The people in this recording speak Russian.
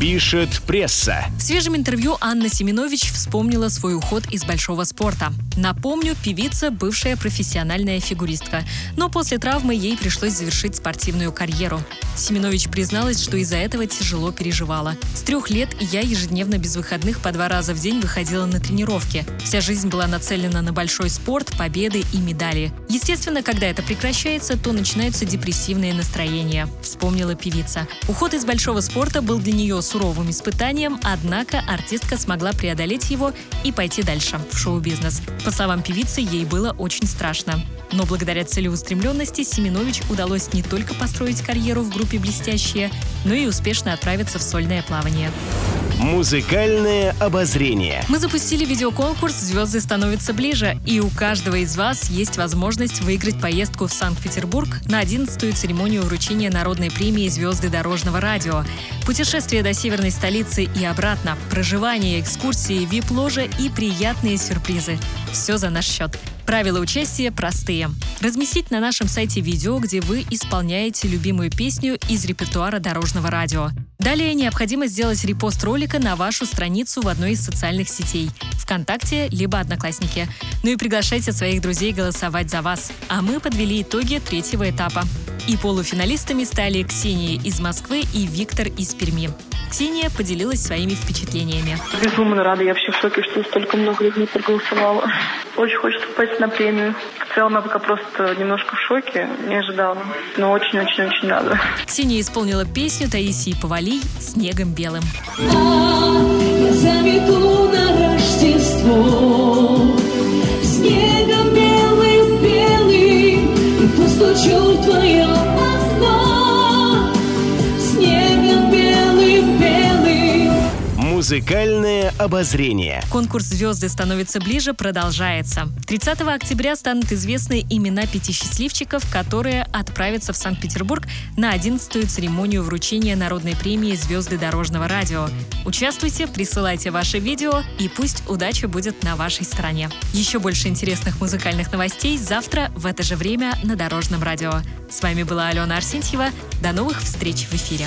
Пишет пресса. В свежем интервью Анна Семенович вспомнила свой уход из большого спорта. Напомню, певица – бывшая профессиональная фигуристка. Но после травмы ей пришлось завершить спортивную карьеру. Семенович призналась, что из-за этого тяжело переживала. С трех лет я ежедневно без выходных по два раза в день выходила на тренировки. Вся жизнь была нацелена на большой спорт, победы и медали. Естественно, когда это прекращается, то начинаются депрессивные настроения, вспомнила певица. Уход из большого спорта был для нее суровым испытанием, однако артистка смогла преодолеть его и пойти дальше, в шоу-бизнес. По словам певицы, ей было очень страшно. Но благодаря целеустремленности Семенович удалось не только построить карьеру в группе «Блестящие», но и успешно отправиться в сольное плавание. Музыкальное обозрение. Мы запустили видеоконкурс «Звезды становятся ближе», и у каждого из вас есть возможность выиграть поездку в Санкт-Петербург на 11-ю церемонию вручения народной премии «Звезды дорожного радио». Путешествие до северной столицы и обратно, проживание, экскурсии, вип-ложа и приятные сюрпризы. Все за наш счет. Правила участия простые. Разместить на нашем сайте видео, где вы исполняете любимую песню из репертуара дорожного радио. Далее необходимо сделать репост ролика на вашу страницу в одной из социальных сетей – ВКонтакте либо Одноклассники. Ну и приглашайте своих друзей голосовать за вас. А мы подвели итоги третьего этапа. И полуфиналистами стали Ксения из Москвы и Виктор из Перми. Ксения поделилась своими впечатлениями. Безумно рада. Я вообще в шоке, что столько много людей проголосовало. Очень хочется попасть на премию. В целом я пока просто немножко в шоке, не ожидала. Но очень-очень-очень рада. Ксения исполнила песню Таисии Повалий «Снегом белым». Я замету на Рождество Снегом белым-белым И постучу Музыкальное обозрение. Конкурс «Звезды становятся ближе» продолжается. 30 октября станут известны имена пяти счастливчиков, которые отправятся в Санкт-Петербург на 11-ю церемонию вручения народной премии «Звезды дорожного радио». Участвуйте, присылайте ваши видео, и пусть удача будет на вашей стороне. Еще больше интересных музыкальных новостей завтра в это же время на Дорожном радио. С вами была Алена Арсентьева. До новых встреч в эфире.